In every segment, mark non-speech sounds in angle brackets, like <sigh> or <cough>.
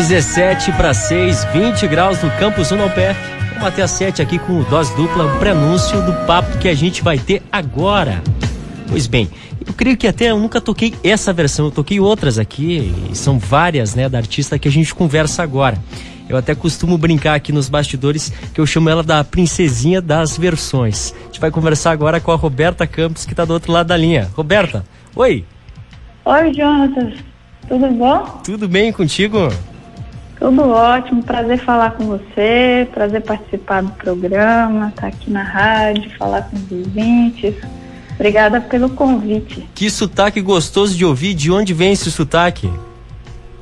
17 para 6, 20 graus no campus Unopef. Vamos até às 7 aqui com o dose dupla, um prenúncio do papo que a gente vai ter agora. Pois bem, eu creio que até eu nunca toquei essa versão, eu toquei outras aqui, e são várias, né, da artista que a gente conversa agora. Eu até costumo brincar aqui nos bastidores que eu chamo ela da princesinha das versões. A gente vai conversar agora com a Roberta Campos, que está do outro lado da linha. Roberta, oi! Oi, Jonatas. Tudo bom? Tudo bem contigo? Tudo ótimo, prazer falar com você, prazer participar do programa, estar tá aqui na rádio, falar com os ouvintes. Obrigada pelo convite. Que sotaque gostoso de ouvir, de onde vem esse sotaque?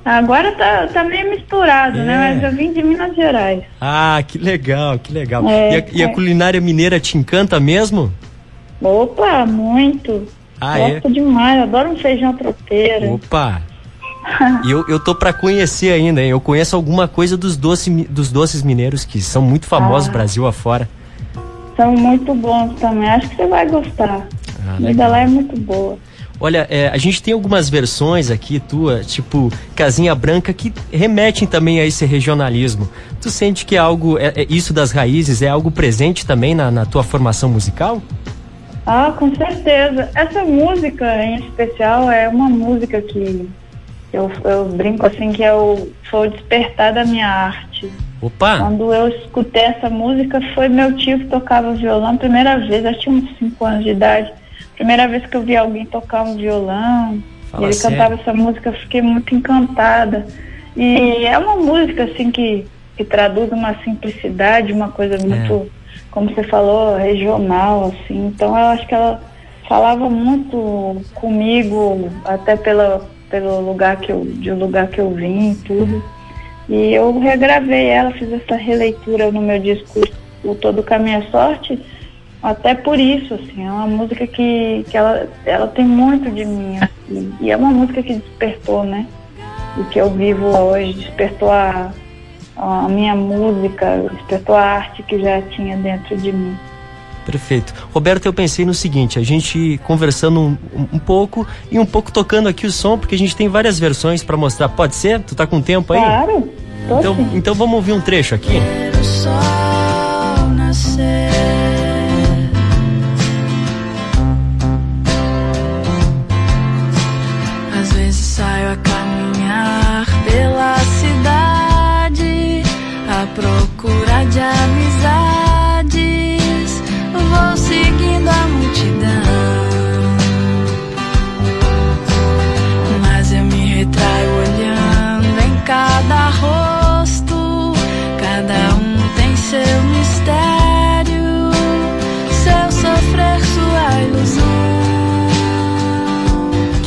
Agora tá, tá meio misturado, né? é. né? Mas eu vim de Minas Gerais. Ah, que legal, que legal. É, e, a, e a é. culinária mineira te encanta mesmo? Opa, muito. Ah, é? Gosto é? demais, adoro um feijão tropeiro. Opa! <laughs> e eu, eu tô para conhecer ainda, hein? Eu conheço alguma coisa dos, doce, dos doces mineiros que são muito famosos ah, Brasil afora. São muito bons também, acho que você vai gostar. Ah, a comida lá é muito boa. Olha, é, a gente tem algumas versões aqui tua, tipo Casinha Branca, que remetem também a esse regionalismo. Tu sente que é algo, é, é isso das raízes é algo presente também na, na tua formação musical? Ah, com certeza. Essa música em especial é uma música que eu, eu brinco assim que eu sou despertar da minha arte. Opa! Quando eu escutei essa música foi meu tio que tocava violão primeira vez, eu tinha uns 5 anos de idade. Primeira vez que eu vi alguém tocar um violão, Fala ele sério. cantava essa música, eu fiquei muito encantada. E é uma música assim que, que traduz uma simplicidade, uma coisa é. muito como você falou, regional, assim. Então eu acho que ela falava muito comigo, até pela, pelo lugar que eu, de lugar que eu vim tudo. E eu regravei ela, fiz essa releitura no meu disco O Todo Caminho é Sorte, até por isso, assim, é uma música que, que ela, ela tem muito de mim, assim, e é uma música que despertou, né? O que eu vivo hoje, despertou a, a minha música, despertou a arte que já tinha dentro de mim. Perfeito. Roberto, eu pensei no seguinte, a gente conversando um, um, pouco e um pouco tocando aqui o som, porque a gente tem várias versões para mostrar. Pode ser? Tu tá com tempo aí? Claro. Então, então vamos ouvir um trecho aqui. Às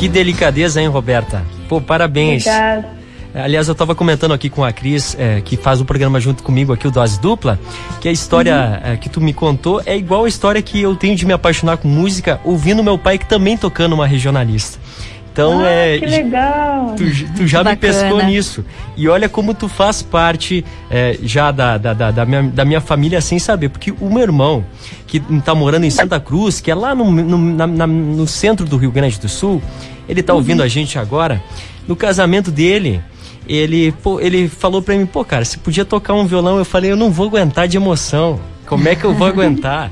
Que delicadeza, hein, Roberta? Pô, parabéns. Obrigada. Aliás, eu estava comentando aqui com a Cris, é, que faz o programa junto comigo aqui, o Dose Dupla, que a história uhum. é, que tu me contou é igual a história que eu tenho de me apaixonar com música ouvindo meu pai, que também tocando uma regionalista. Então ah, é. Que legal! Tu, tu já me pescou nisso. E olha como tu faz parte é, já da, da, da, da, minha, da minha família sem saber. Porque o meu irmão, que está morando em Santa Cruz, que é lá no, no, na, na, no centro do Rio Grande do Sul, ele está uhum. ouvindo a gente agora. No casamento dele, ele, pô, ele falou pra mim, pô, cara, você podia tocar um violão. Eu falei, eu não vou aguentar de emoção. Como é que eu vou <laughs> aguentar?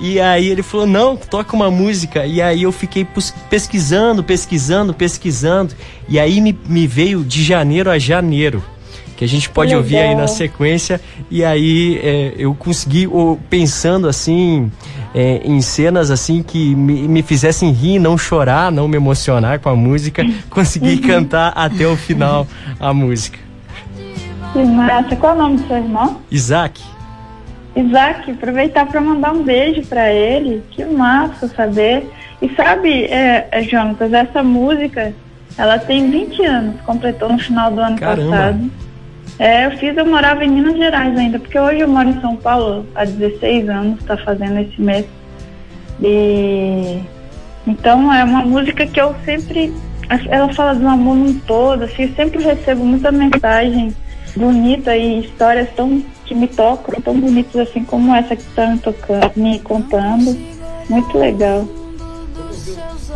E aí ele falou, não, toca uma música. E aí eu fiquei pesquisando, pesquisando, pesquisando. E aí me, me veio de janeiro a janeiro que a gente pode ouvir aí na sequência. E aí é, eu consegui, pensando assim, é, em cenas assim que me, me, fizessem rir, não chorar, não me emocionar com a música, <laughs> consegui cantar até o final a música. Que massa! Qual é o nome do seu irmão? Isaac. Isaac, aproveitar para mandar um beijo para ele. Que massa saber. E sabe, é, é, Jonatas, essa música, ela tem 20 anos, completou no final do ano Caramba. passado. É, eu fiz, eu morava em Minas Gerais ainda, porque hoje eu moro em São Paulo há 16 anos, está fazendo esse mês. E então é uma música que eu sempre. Ela fala do amor num todo, assim, eu sempre recebo muita mensagem bonita e histórias tão que me tocam, tão bonitas assim como essa que está me tocando, me contando. Muito legal.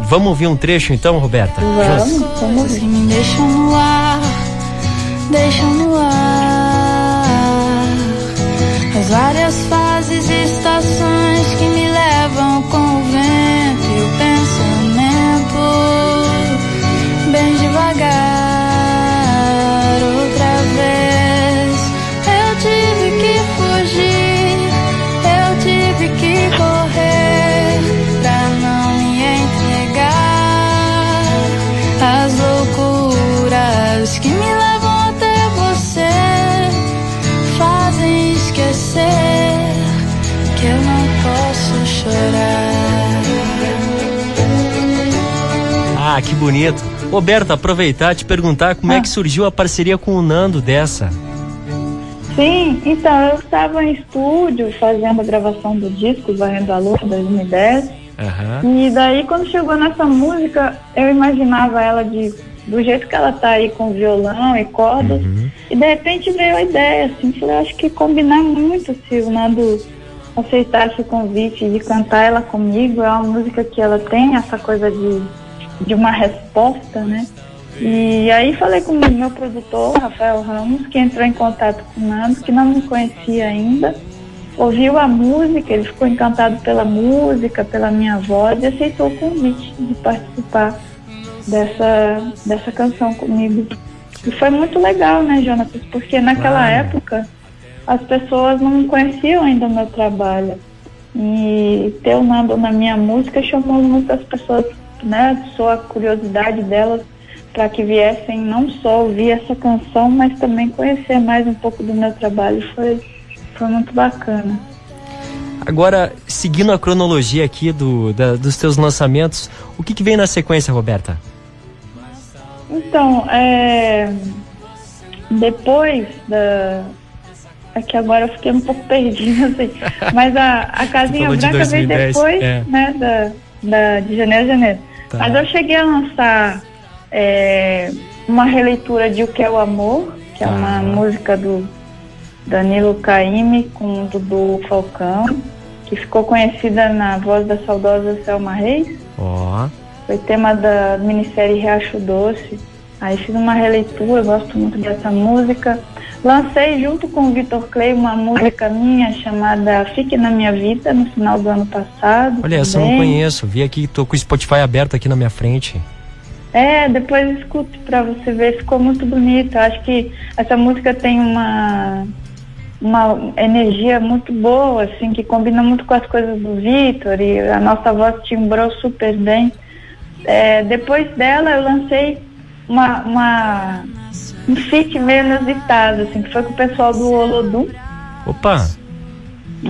Vamos ouvir um trecho então, Roberta? Vamos, vamos ouvir. Me deixam no ar deixam no ar as várias fases e estações que me levam com o vento e o pensamento bem devagar. Ah, que bonito. Roberto, aproveitar e te perguntar como ah. é que surgiu a parceria com o Nando dessa. Sim, então eu estava em estúdio fazendo a gravação do disco Varrendo a Lua 2010. Uhum. E daí quando chegou nessa música, eu imaginava ela de do jeito que ela tá aí com violão e cordas. Uhum. E de repente veio a ideia, assim, falei, acho que combinar muito se o Nando aceitasse o convite de cantar ela comigo. É uma música que ela tem essa coisa de de uma resposta, né? E aí falei com o meu produtor, Rafael Ramos, que entrou em contato com o Nando, que não me conhecia ainda, ouviu a música, ele ficou encantado pela música, pela minha voz e aceitou o convite de participar dessa, dessa canção comigo. E foi muito legal, né, Jonatas? Porque naquela época as pessoas não conheciam ainda o meu trabalho. E ter o Nando na minha música chamou muitas pessoas né, sou a curiosidade delas para que viessem não só ouvir essa canção, mas também conhecer mais um pouco do meu trabalho. Foi, foi muito bacana. Agora, seguindo a cronologia aqui do, da, dos teus lançamentos, o que, que vem na sequência, Roberta? Então, é, depois da. Aqui é agora eu fiquei um pouco perdida, <laughs> assim, mas a, a Casinha Branca de 2010, veio depois, é. né, da, da, de janeiro a janeiro. Tá. Mas eu cheguei a lançar é, uma releitura de O Que é o Amor, que é uma ah. música do Danilo Caime com o Dudu Falcão, que ficou conhecida na voz da saudosa Selma Reis. Oh. Foi tema da minissérie Riacho Doce. Aí fiz uma releitura, gosto muito dessa música. Lancei junto com o Vitor Clay uma música minha chamada Fique na Minha Vida no final do ano passado. Olha, também. essa eu não conheço. Vi aqui, tô com o Spotify aberto aqui na minha frente. É, depois escuto para você ver, ficou muito bonito. Acho que essa música tem uma uma energia muito boa, assim, que combina muito com as coisas do Vitor e a nossa voz timbrou super bem. É, depois dela eu lancei uma, uma um feat meio inusitado, assim, que foi com o pessoal do Olodum. Opa!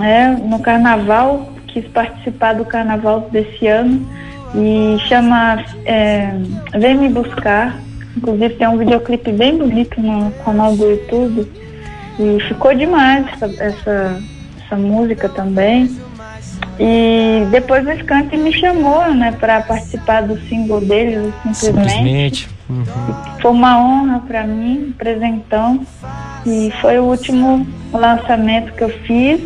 É, no carnaval, quis participar do carnaval desse ano e chama é, Vem Me Buscar. Inclusive tem um videoclipe bem bonito no canal do YouTube. E ficou demais essa, essa, essa música também. E depois o Skank me chamou, né, para participar do single deles, simplesmente. simplesmente. Uhum. Foi uma honra para mim, presentão. E foi o último lançamento que eu fiz.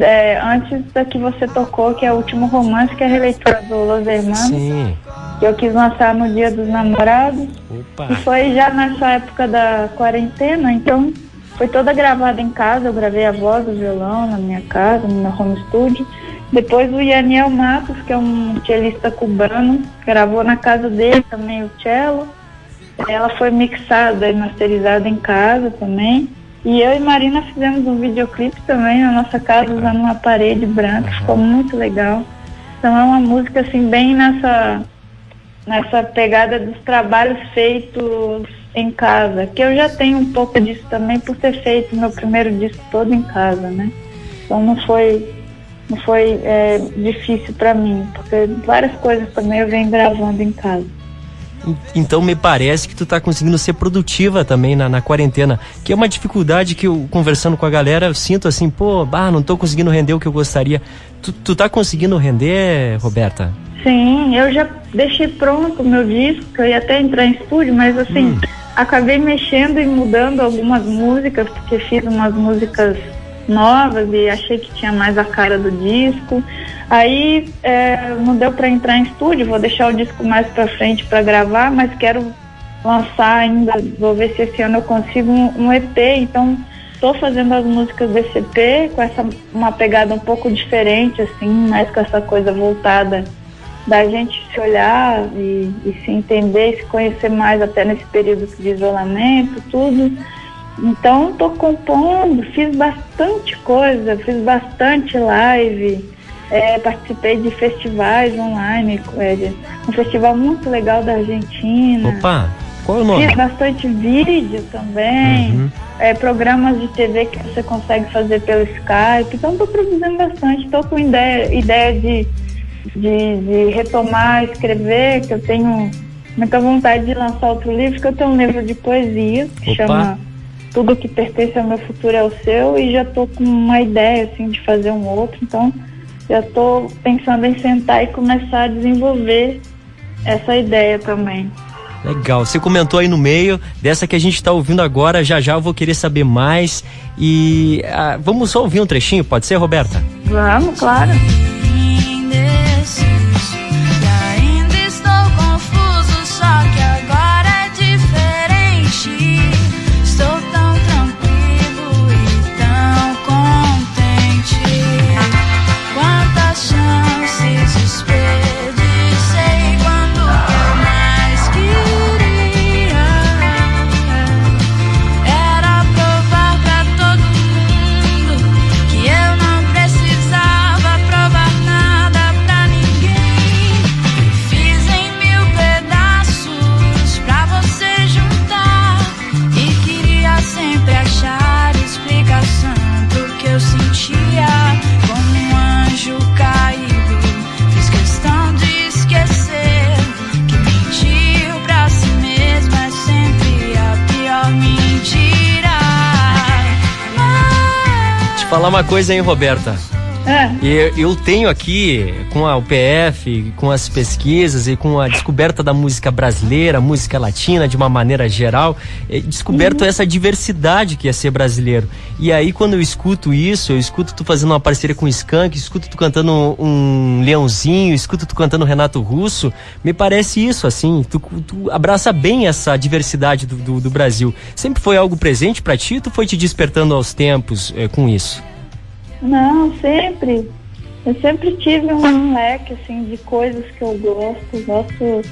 É, antes da que você tocou, que é o último romance, que é a releitura do Los Hermanos. Sim. Que eu quis lançar no dia dos namorados. Opa. E foi já nessa época da quarentena, então foi toda gravada em casa. Eu gravei a voz do violão na minha casa, no meu home studio. Depois o Yaniel Matos, que é um cellista cubano, gravou na casa dele também o cello. Ela foi mixada e masterizada em casa também. E eu e Marina fizemos um videoclipe também na nossa casa, usando uma parede branca, ficou muito legal. Então é uma música assim bem nessa, nessa pegada dos trabalhos feitos em casa, que eu já tenho um pouco disso também por ter feito meu primeiro disco todo em casa, né? Então não foi não foi é, difícil para mim, porque várias coisas também eu venho gravando em casa. Então me parece que tu tá conseguindo ser produtiva também na, na, quarentena, que é uma dificuldade que eu, conversando com a galera, eu sinto assim, pô, bah, não tô conseguindo render o que eu gostaria. Tu, tu tá conseguindo render, Roberta? Sim, eu já deixei pronto o meu disco, eu ia até entrar em estúdio, mas assim, hum. acabei mexendo e mudando algumas músicas, porque fiz umas músicas novas e achei que tinha mais a cara do disco. Aí é, não deu para entrar em estúdio, vou deixar o disco mais para frente para gravar, mas quero lançar ainda, vou ver se esse ano eu consigo um, um EP, então estou fazendo as músicas desse EP com essa uma pegada um pouco diferente, assim, mais com essa coisa voltada da gente se olhar e, e se entender se conhecer mais até nesse período de isolamento, tudo. Então estou compondo, fiz bastante coisa, fiz bastante live, é, participei de festivais online, é, um festival muito legal da Argentina. Opa, qual é o nome? Fiz bastante vídeo também, uhum. é, programas de TV que você consegue fazer pelo Skype. Então estou produzindo bastante, estou com ideia, ideia de, de, de retomar, escrever, que eu tenho muita vontade de lançar outro livro, que eu tenho um livro de poesia que Opa. chama tudo que pertence ao meu futuro é o seu e já estou com uma ideia assim de fazer um outro, então já estou pensando em sentar e começar a desenvolver essa ideia também. Legal, você comentou aí no meio dessa que a gente está ouvindo agora, já já eu vou querer saber mais e ah, vamos só ouvir um trechinho, pode ser, Roberta? Vamos, claro. Falar uma coisa, hein, Roberta? É. Eu, eu tenho aqui, com a UPF, com as pesquisas e com a descoberta da música brasileira, música latina de uma maneira geral, é, descoberto uhum. essa diversidade que é ser brasileiro. E aí, quando eu escuto isso, eu escuto tu fazendo uma parceria com o Skank, escuto tu cantando um Leãozinho, escuto tu cantando Renato Russo, me parece isso, assim, tu, tu abraça bem essa diversidade do, do, do Brasil. Sempre foi algo presente para ti, tu foi te despertando aos tempos é, com isso? Não, sempre. Eu sempre tive um leque assim de coisas que eu gosto. Gosto,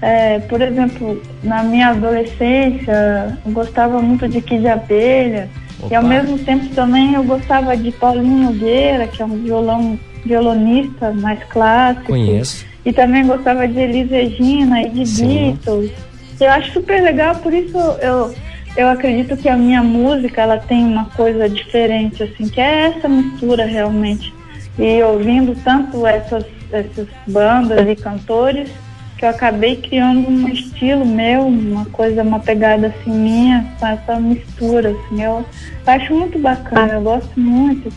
é, por exemplo, na minha adolescência, eu gostava muito de Kid Abelha. Opa. E ao mesmo tempo também eu gostava de Paulinho Nogueira, que é um violão, violonista mais clássico. Conheço. E também gostava de Elis Regina e de Sim. Beatles. Eu acho super legal, por isso eu eu acredito que a minha música ela tem uma coisa diferente assim que é essa mistura realmente. E ouvindo tanto essas essas bandas e cantores que eu acabei criando um estilo meu uma coisa uma pegada assim minha com essa mistura assim. Eu acho muito bacana eu gosto muito.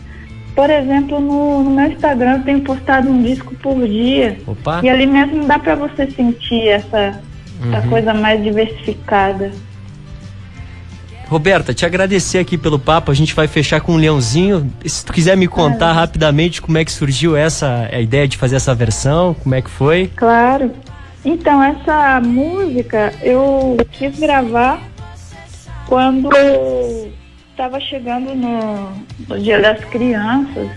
Por exemplo no, no meu Instagram eu tenho postado um disco por dia. Opa. e ali mesmo dá para você sentir essa, uhum. essa coisa mais diversificada Roberta, te agradecer aqui pelo papo. A gente vai fechar com um leãozinho. Se tu quiser me contar rapidamente como é que surgiu essa a ideia de fazer essa versão, como é que foi? Claro. Então, essa música eu quis gravar quando estava chegando no, no, Dia das Crianças.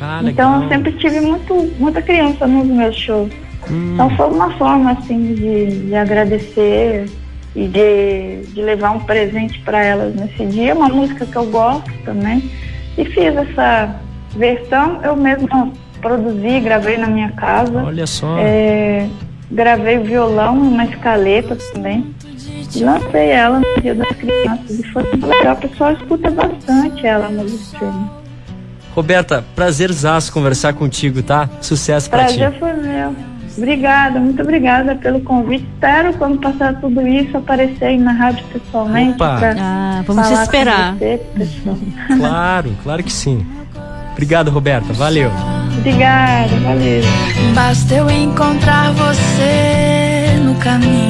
Ah, então, eu sempre tive muito, muita criança nos meus shows. Hum. Então, foi uma forma, assim, de, de agradecer e de, de levar um presente para elas nesse dia, uma música que eu gosto também. E fiz essa versão, eu mesma produzi, gravei na minha casa. Olha só. É, gravei o violão, uma escaleta também. E lancei ela no Dia das Crianças. E foi muito legal, o pessoal escuta bastante ela no streaming. Roberta, prazerzaço conversar contigo, tá? Sucesso pra Prazer ti. Prazer foi meu. Obrigada, muito obrigada pelo convite. Espero, quando passar tudo isso, aparecer aí na rádio pessoalmente. Ah, vamos te esperar. Você, <laughs> claro, claro que sim. Obrigado, Roberta. Valeu. Obrigada, valeu. Basta eu encontrar você no caminho